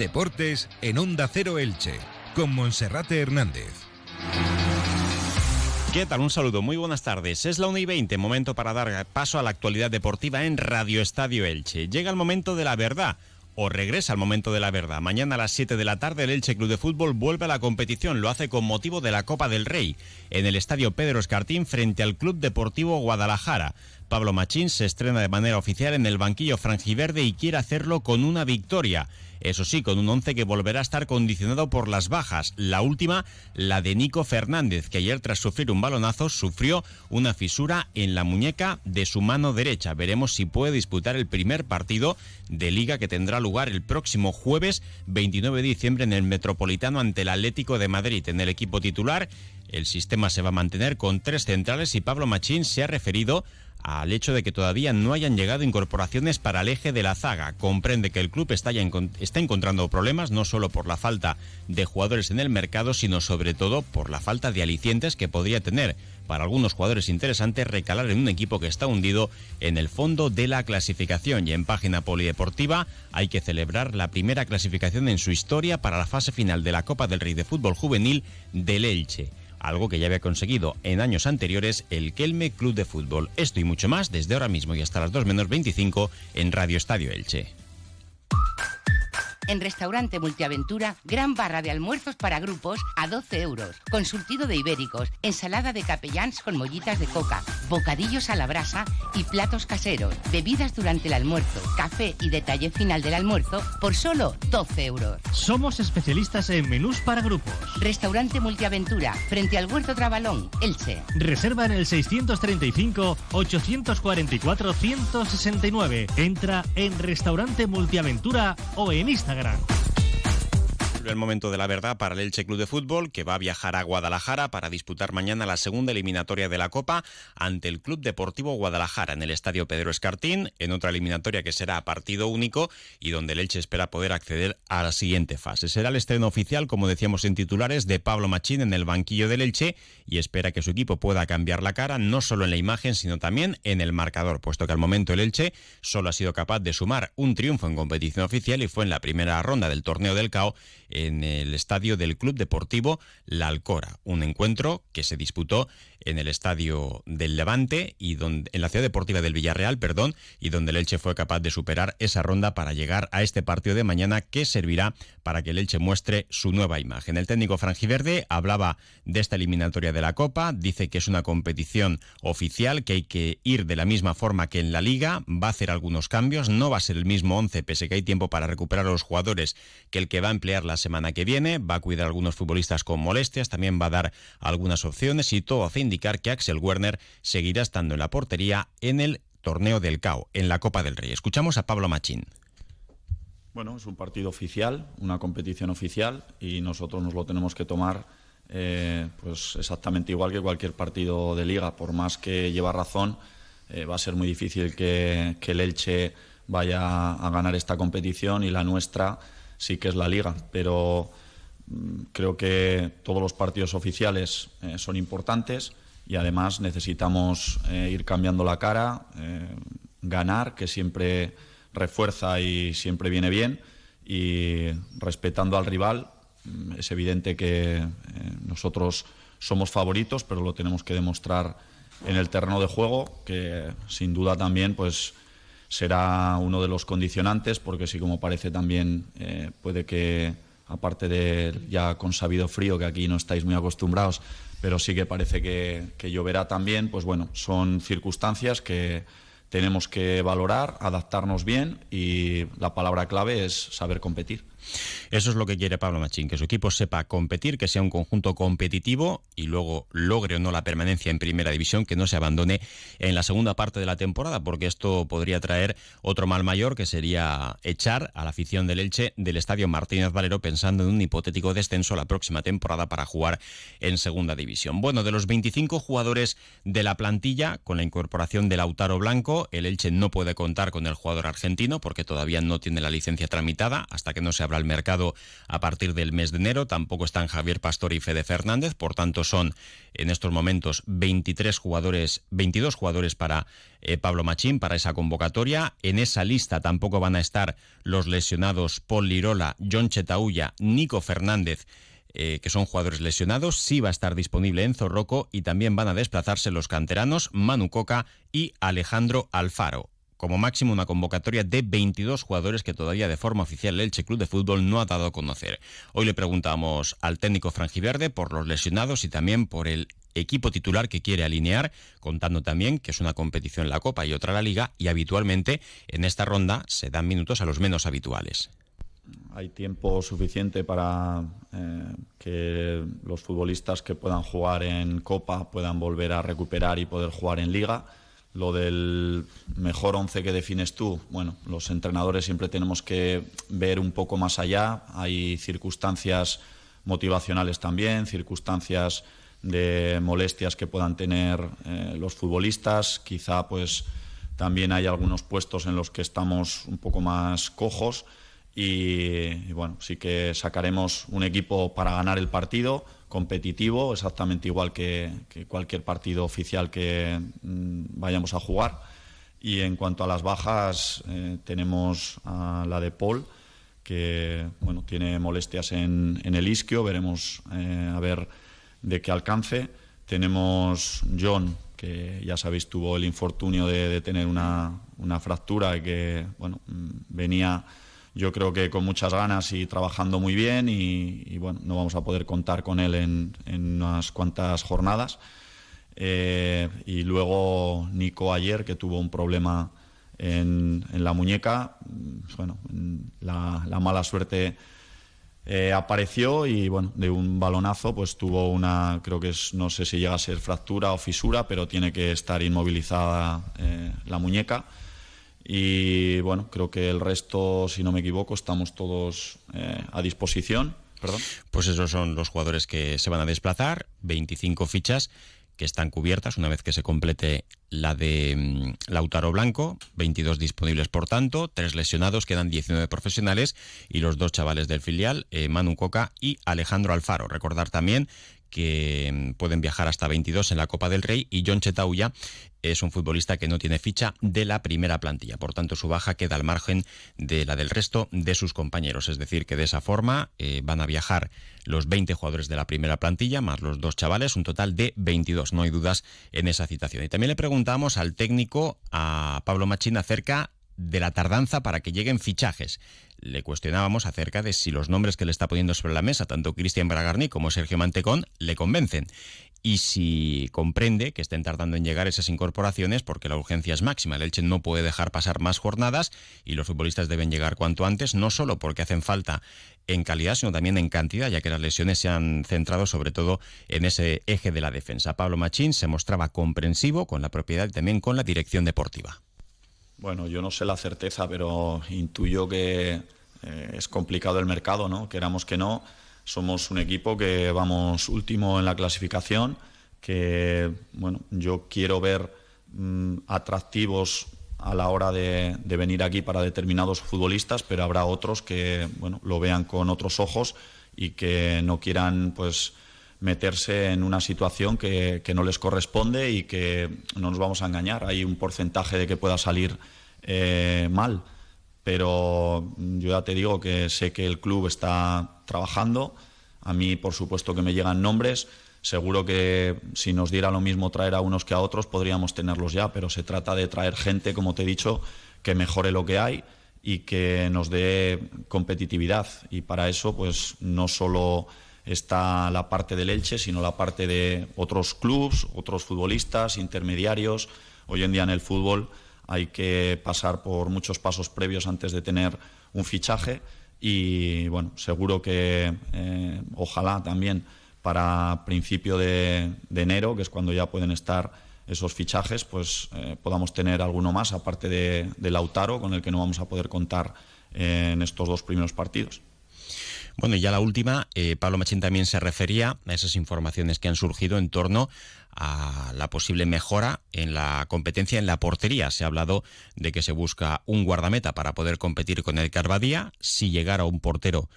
Deportes en Onda Cero Elche, con Monserrate Hernández. ¿Qué tal? Un saludo, muy buenas tardes. Es la 1 y 20, momento para dar paso a la actualidad deportiva en Radio Estadio Elche. Llega el momento de la verdad o regresa al momento de la verdad. Mañana a las 7 de la tarde el Elche Club de Fútbol vuelve a la competición. Lo hace con motivo de la Copa del Rey en el Estadio Pedro Escartín frente al Club Deportivo Guadalajara. Pablo Machín se estrena de manera oficial en el banquillo franjiverde y quiere hacerlo con una victoria. Eso sí, con un once que volverá a estar condicionado por las bajas. La última, la de Nico Fernández, que ayer tras sufrir un balonazo sufrió una fisura en la muñeca de su mano derecha. Veremos si puede disputar el primer partido de liga que tendrá lugar el próximo jueves 29 de diciembre en el Metropolitano ante el Atlético de Madrid. En el equipo titular, el sistema se va a mantener con tres centrales y Pablo Machín se ha referido al hecho de que todavía no hayan llegado incorporaciones para el eje de la zaga. Comprende que el club está, ya está encontrando problemas no solo por la falta de jugadores en el mercado, sino sobre todo por la falta de alicientes que podría tener para algunos jugadores interesantes recalar en un equipo que está hundido en el fondo de la clasificación. Y en página polideportiva hay que celebrar la primera clasificación en su historia para la fase final de la Copa del Rey de Fútbol Juvenil del Elche algo que ya había conseguido en años anteriores el Kelme Club de Fútbol. Esto y mucho más desde ahora mismo y hasta las 2 menos 25 en Radio Estadio Elche. En Restaurante Multiaventura, gran barra de almuerzos para grupos a 12 euros. Consultido de ibéricos, ensalada de capellans con mollitas de coca, bocadillos a la brasa y platos caseros. Bebidas durante el almuerzo, café y detalle final del almuerzo por solo 12 euros. Somos especialistas en menús para grupos. Restaurante Multiaventura, frente al Huerto Trabalón, Elche. Reserva en el 635 844 169. Entra en Restaurante Multiaventura o en Instagram Viagra. El momento de la verdad para el Elche Club de Fútbol, que va a viajar a Guadalajara para disputar mañana la segunda eliminatoria de la Copa ante el Club Deportivo Guadalajara en el Estadio Pedro Escartín, en otra eliminatoria que será a partido único y donde el Elche espera poder acceder a la siguiente fase. Será el estreno oficial, como decíamos en titulares, de Pablo Machín en el banquillo del Elche y espera que su equipo pueda cambiar la cara, no solo en la imagen, sino también en el marcador, puesto que al momento el Elche solo ha sido capaz de sumar un triunfo en competición oficial y fue en la primera ronda del torneo del CAO en el estadio del Club Deportivo La Alcora, un encuentro que se disputó en el estadio del Levante y donde, en la ciudad deportiva del Villarreal, perdón, y donde el Elche fue capaz de superar esa ronda para llegar a este partido de mañana que servirá para que el Elche muestre su nueva imagen. El técnico franjiverde hablaba de esta eliminatoria de la Copa, dice que es una competición oficial, que hay que ir de la misma forma que en la Liga, va a hacer algunos cambios, no va a ser el mismo 11, pese que hay tiempo para recuperar a los jugadores que el que va a emplear la semana que viene, va a cuidar a algunos futbolistas con molestias, también va a dar algunas opciones y todo hace indicar que Axel Werner seguirá estando en la portería en el torneo del CAO, en la Copa del Rey. Escuchamos a Pablo Machín. Bueno, es un partido oficial, una competición oficial y nosotros nos lo tenemos que tomar eh, pues exactamente igual que cualquier partido de liga. Por más que lleva razón, eh, va a ser muy difícil que, que el Elche vaya a ganar esta competición y la nuestra sí que es la liga, pero mm, creo que todos los partidos oficiales eh, son importantes y además necesitamos eh, ir cambiando la cara, eh, ganar, que siempre refuerza y siempre viene bien, y respetando al rival, mm, es evidente que nosotros somos favoritos, pero lo tenemos que demostrar en el terreno de juego, que sin duda también pues será uno de los condicionantes, porque sí como parece también eh, puede que, aparte de ya con sabido frío, que aquí no estáis muy acostumbrados, pero sí que parece que, que lloverá también, pues bueno, son circunstancias que tenemos que valorar, adaptarnos bien y la palabra clave es saber competir. Eso es lo que quiere Pablo Machín, que su equipo sepa competir, que sea un conjunto competitivo y luego logre o no la permanencia en primera división, que no se abandone en la segunda parte de la temporada, porque esto podría traer otro mal mayor, que sería echar a la afición del Elche del estadio Martínez Valero pensando en un hipotético descenso la próxima temporada para jugar en segunda división. Bueno, de los 25 jugadores de la plantilla, con la incorporación de Lautaro Blanco, el Elche no puede contar con el jugador argentino porque todavía no tiene la licencia tramitada hasta que no se abre el mercado a partir del mes de enero. Tampoco están Javier Pastor y Fede Fernández, por tanto son en estos momentos 23 jugadores, 22 jugadores para eh, Pablo Machín para esa convocatoria. En esa lista tampoco van a estar los lesionados Paul Lirola, John Chetaulla, Nico Fernández. Eh, que son jugadores lesionados, sí va a estar disponible Enzo Rocco y también van a desplazarse los canteranos Manu Coca y Alejandro Alfaro como máximo una convocatoria de 22 jugadores que todavía de forma oficial el Elche Club de Fútbol no ha dado a conocer. Hoy le preguntamos al técnico franjiverde por los lesionados y también por el equipo titular que quiere alinear, contando también que es una competición la Copa y otra la Liga, y habitualmente en esta ronda se dan minutos a los menos habituales. Hay tiempo suficiente para eh, que los futbolistas que puedan jugar en Copa puedan volver a recuperar y poder jugar en Liga lo del mejor once que defines tú, bueno, los entrenadores siempre tenemos que ver un poco más allá. Hay circunstancias motivacionales también, circunstancias de molestias que puedan tener eh, los futbolistas. Quizá pues también hay algunos puestos en los que estamos un poco más cojos y, bueno, sí que sacaremos un equipo para ganar el partido, competitivo, exactamente igual que, cualquier partido oficial que mm, vayamos a jugar. Y en cuanto a las bajas, eh, tenemos a la de Paul, que bueno, tiene molestias en, el isquio, veremos eh, a ver de qué alcance. Tenemos John, que ya sabéis tuvo el infortunio de, tener una, una, fractura y que bueno, mm, venía yo creo que con muchas ganas y trabajando muy bien y, bueno, no vamos a poder contar con él en, unas cuantas jornadas. Eh, y luego Nico ayer, que tuvo un problema en, la muñeca, mm, bueno, la, mala suerte eh, apareció y bueno, de un balonazo pues tuvo una, creo que es, no sé si llega a ser fractura o fisura, pero tiene que estar inmovilizada eh, la muñeca. Y bueno, creo que el resto, si no me equivoco, estamos todos eh, a disposición. Perdón. Pues esos son los jugadores que se van a desplazar, 25 fichas que están cubiertas una vez que se complete la de mm, Lautaro Blanco, 22 disponibles por tanto, tres lesionados, quedan 19 profesionales y los dos chavales del filial, eh, Manu Coca y Alejandro Alfaro. Recordar también que mm, pueden viajar hasta 22 en la Copa del Rey y John Chetauya es un futbolista que no tiene ficha de la primera plantilla, por tanto su baja queda al margen de la del resto de sus compañeros, es decir, que de esa forma eh, van a viajar los 20 jugadores de la primera plantilla más los dos chavales, un total de 22, no hay dudas en esa citación. Y también le preguntamos al técnico, a Pablo Machín, acerca de la tardanza para que lleguen fichajes le cuestionábamos acerca de si los nombres que le está poniendo sobre la mesa, tanto Cristian Bragarni como Sergio Mantecón, le convencen. Y si comprende que estén tardando en llegar esas incorporaciones porque la urgencia es máxima. El Elche no puede dejar pasar más jornadas y los futbolistas deben llegar cuanto antes, no solo porque hacen falta en calidad, sino también en cantidad, ya que las lesiones se han centrado sobre todo en ese eje de la defensa. Pablo Machín se mostraba comprensivo con la propiedad y también con la dirección deportiva. Bueno, yo no sé la certeza, pero intuyo que eh, es complicado el mercado, ¿no? Queramos que no, somos un equipo que vamos último en la clasificación, que bueno, yo quiero ver mm, atractivos a la hora de, venir aquí para determinados futbolistas, pero habrá otros que bueno, lo vean con otros ojos y que no quieran pues meterse en una situación que, no les corresponde y que no nos vamos a engañar. Hay un porcentaje de que pueda salir eh, mal, pero yo ya te digo que sé que el club está trabajando. A mí, por supuesto, que me llegan nombres. Seguro que si nos diera lo mismo traer a unos que a otros, podríamos tenerlos ya, pero se trata de traer gente, como te he dicho, que mejore lo que hay y que nos dé competitividad. Y para eso, pues no solo está la parte del Elche, sino la parte de otros clubes, otros futbolistas, intermediarios. Hoy en día en el fútbol hay que pasar por muchos pasos previos antes de tener un fichaje y bueno, seguro que eh, ojalá también para principio de, enero, que es cuando ya pueden estar esos fichajes, pues eh, podamos tener alguno más, aparte de, de Lautaro, con el que no vamos a poder contar en estos dos primeros partidos. Bueno, y ya la última, eh, Pablo Machín también se refería a esas informaciones que han surgido en torno a la posible mejora en la competencia en la portería. Se ha hablado de que se busca un guardameta para poder competir con el Carvadía. Si llegara un portero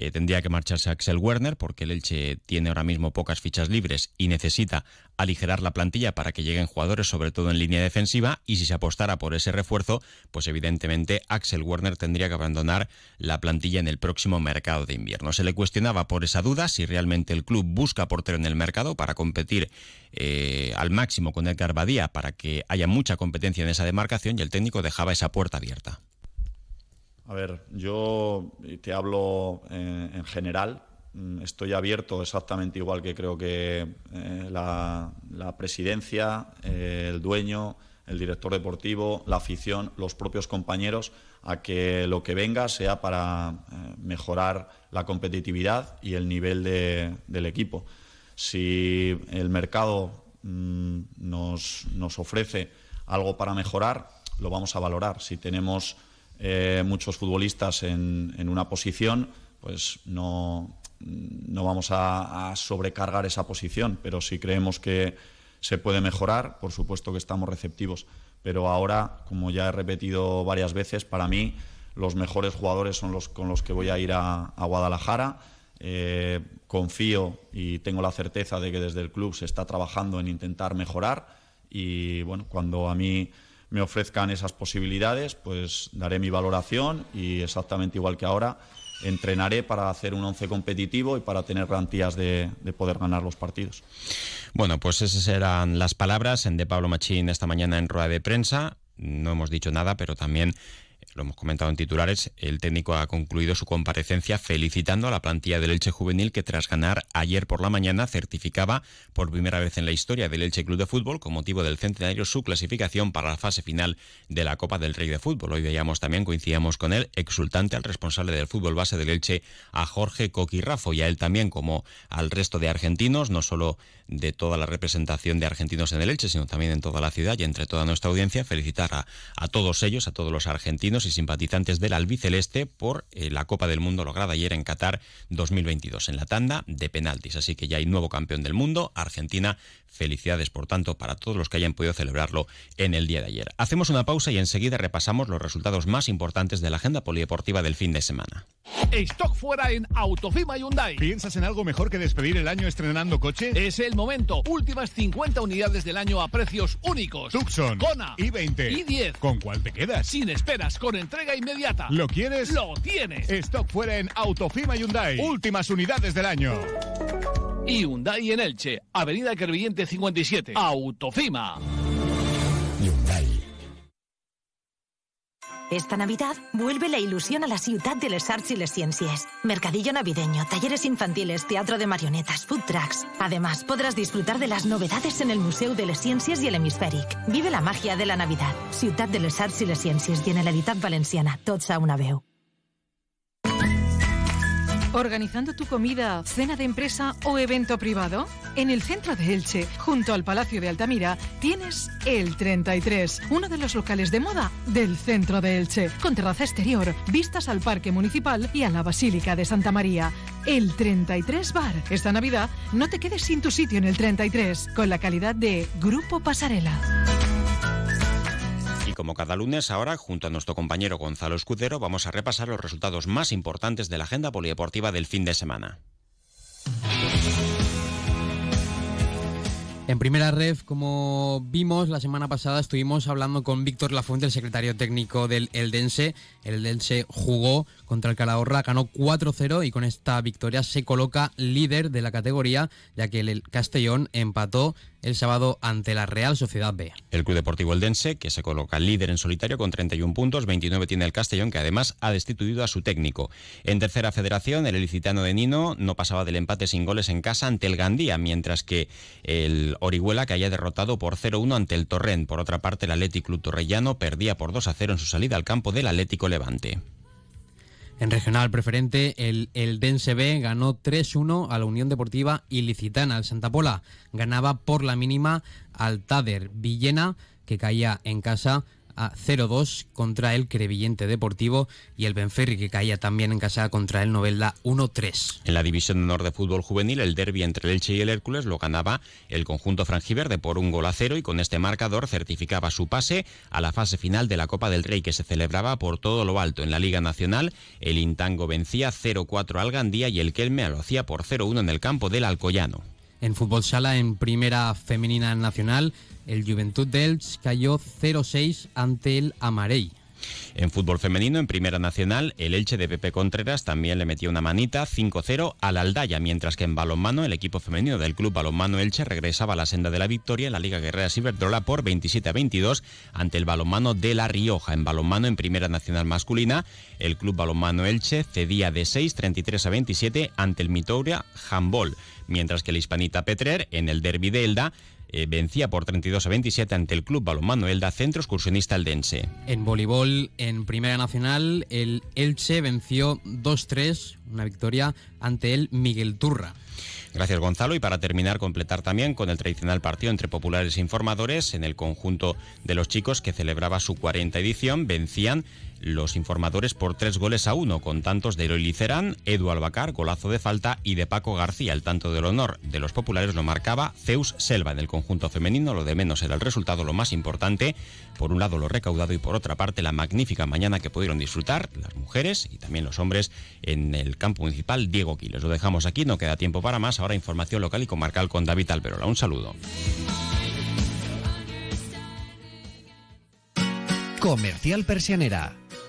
eh, tendría que marcharse Axel Werner porque el Elche tiene ahora mismo pocas fichas libres y necesita aligerar la plantilla para que lleguen jugadores, sobre todo en línea defensiva. Y si se apostara por ese refuerzo, pues evidentemente Axel Werner tendría que abandonar la plantilla en el próximo mercado de invierno. Se le cuestionaba por esa duda si realmente el club busca portero en el mercado para competir eh, al máximo con el Garbadía para que haya mucha competencia en esa demarcación y el técnico dejaba esa puerta abierta. A ver, yo te hablo eh, en general. Mm, estoy abierto exactamente igual que creo que eh, la, presidencia, eh, el dueño, el director deportivo, la afición, los propios compañeros, a que lo que venga sea para mejorar la competitividad y el nivel del equipo. Si el mercado mm, nos, nos ofrece algo para mejorar, lo vamos a valorar. Si tenemos eh, muchos futbolistas en, una posición, pues no, no vamos a, sobrecargar esa posición, pero si creemos que se puede mejorar, por supuesto que estamos receptivos. Pero ahora, como ya he repetido varias veces, para mí los mejores jugadores son los con los que voy a ir a, Guadalajara. Eh, confío y tengo la certeza de que desde el club se está trabajando en intentar mejorar y bueno, cuando a mí me ofrezcan esas posibilidades, pues daré mi valoración y exactamente igual que ahora, entrenaré para hacer un once competitivo y para tener garantías de, de, poder ganar los partidos. Bueno, pues esas eran las palabras de Pablo Machín esta mañana en rueda de prensa. No hemos dicho nada, pero también lo hemos comentado en titulares, el técnico ha concluido su comparecencia felicitando a la plantilla del Elche Juvenil que tras ganar ayer por la mañana certificaba por primera vez en la historia del Elche Club de Fútbol con motivo del centenario su clasificación para la fase final de la Copa del Rey de Fútbol. Hoy veíamos también, coincidíamos con él, exultante al responsable del fútbol base del Elche, a Jorge Coquirrafo y a él también como al resto de argentinos, no solo de toda la representación de argentinos en el Elche, sino también en toda la ciudad y entre toda nuestra audiencia, felicitar a, a todos ellos, a todos los argentinos y simpatizantes del albiceleste por eh, la Copa del Mundo lograda ayer en Qatar 2022 en la tanda de penaltis. Así que ya hay nuevo campeón del mundo, Argentina. Felicidades, por tanto, para todos los que hayan podido celebrarlo en el día de ayer. Hacemos una pausa y enseguida repasamos los resultados más importantes de la agenda polideportiva del fin de semana. Stock fuera en Autofima Hyundai. ¿Piensas en algo mejor que despedir el año estrenando coche? Es el momento. Últimas 50 unidades del año a precios únicos. Tucson, Kona, i20, i10. ¿Con cuál te quedas? Sin esperas, con entrega inmediata. ¿Lo quieres? Lo tienes. Stock fuera en Autofima Hyundai. Últimas unidades del año. Hyundai en Elche, Avenida Kervillente 57. Autofima. Esta Navidad vuelve la ilusión a la ciudad de les arts y les ciencias. Mercadillo navideño, talleres infantiles, teatro de marionetas, food trucks. Además, podrás disfrutar de las novedades en el Museo de les Ciencias y el Hemisféric. Vive la magia de la Navidad. Ciudad de les arts y les ciencias y en la valenciana. Tots a una veu. ¿Organizando tu comida, cena de empresa o evento privado? En el centro de Elche, junto al Palacio de Altamira, tienes el 33, uno de los locales de moda del centro de Elche, con terraza exterior, vistas al Parque Municipal y a la Basílica de Santa María. El 33 Bar. Esta Navidad no te quedes sin tu sitio en el 33, con la calidad de Grupo Pasarela como cada lunes, ahora, junto a nuestro compañero Gonzalo Escudero, vamos a repasar los resultados más importantes de la agenda polideportiva del fin de semana. En primera red, como vimos la semana pasada, estuvimos hablando con Víctor Lafuente, el secretario técnico del Eldense. El Eldense jugó contra el Calahorra, ganó 4-0 y con esta victoria se coloca líder de la categoría, ya que el Castellón empató el sábado ante la Real Sociedad B. El Club Deportivo Eldense, que se coloca líder en solitario con 31 puntos, 29 tiene el Castellón, que además ha destituido a su técnico. En tercera federación, el ilicitano de Nino no pasaba del empate sin goles en casa ante el Gandía, mientras que el Orihuela, que haya derrotado por 0-1 ante el Torrent. Por otra parte, el Atlético Club Torrellano perdía por 2-0 en su salida al campo del Atlético Levante. En regional preferente, el, el Dense B ganó 3-1 a la Unión Deportiva Ilicitana. El Santa Pola ganaba por la mínima al Tader Villena, que caía en casa a 0-2 contra el Crevillente Deportivo y el Benferri que caía también en casa contra el Novelda 1-3. En la división de honor de fútbol juvenil, el derby entre el Elche y el Hércules lo ganaba el conjunto franjiverde por un gol a cero y con este marcador certificaba su pase a la fase final de la Copa del Rey que se celebraba por todo lo alto. En la Liga Nacional, el Intango vencía 0-4 al Gandía y el Kelme lo hacía por 0-1 en el campo del Alcoyano. En fútbol sala, en primera femenina nacional, el Juventud dels cayó 0-6 ante el Amarey. En fútbol femenino, en Primera Nacional, el Elche de Pepe Contreras también le metió una manita 5-0 al Aldaya, mientras que en balonmano el equipo femenino del Club Balonmano Elche regresaba a la senda de la victoria en la Liga Guerrera Ciberdrola por 27 22 ante el balonmano de La Rioja. En balonmano, en Primera Nacional masculina, el Club Balonmano Elche cedía de 6 33 a 27 ante el Mitouria Handball, mientras que el Hispanita Petrer en el Derby de Elda eh, vencía por 32 a 27 ante el Club Balonmano Elda Centro Excursionista Eldense. En voleibol, en Primera Nacional, el Elche venció 2-3, una victoria ante el Miguel Turra. Gracias Gonzalo y para terminar completar también con el tradicional partido entre populares e informadores en el conjunto de los chicos que celebraba su 40 edición vencían los informadores por tres goles a uno, con tantos de Eloy Licerán, Edu Albacar, golazo de falta, y de Paco García. El tanto del honor de los populares lo marcaba Zeus Selva en el conjunto femenino. Lo de menos era el resultado, lo más importante. Por un lado, lo recaudado y por otra parte, la magnífica mañana que pudieron disfrutar las mujeres y también los hombres en el campo municipal Diego Quiles. Lo dejamos aquí, no queda tiempo para más. Ahora información local y comarcal con David Alberola. Un saludo. Comercial Persianera.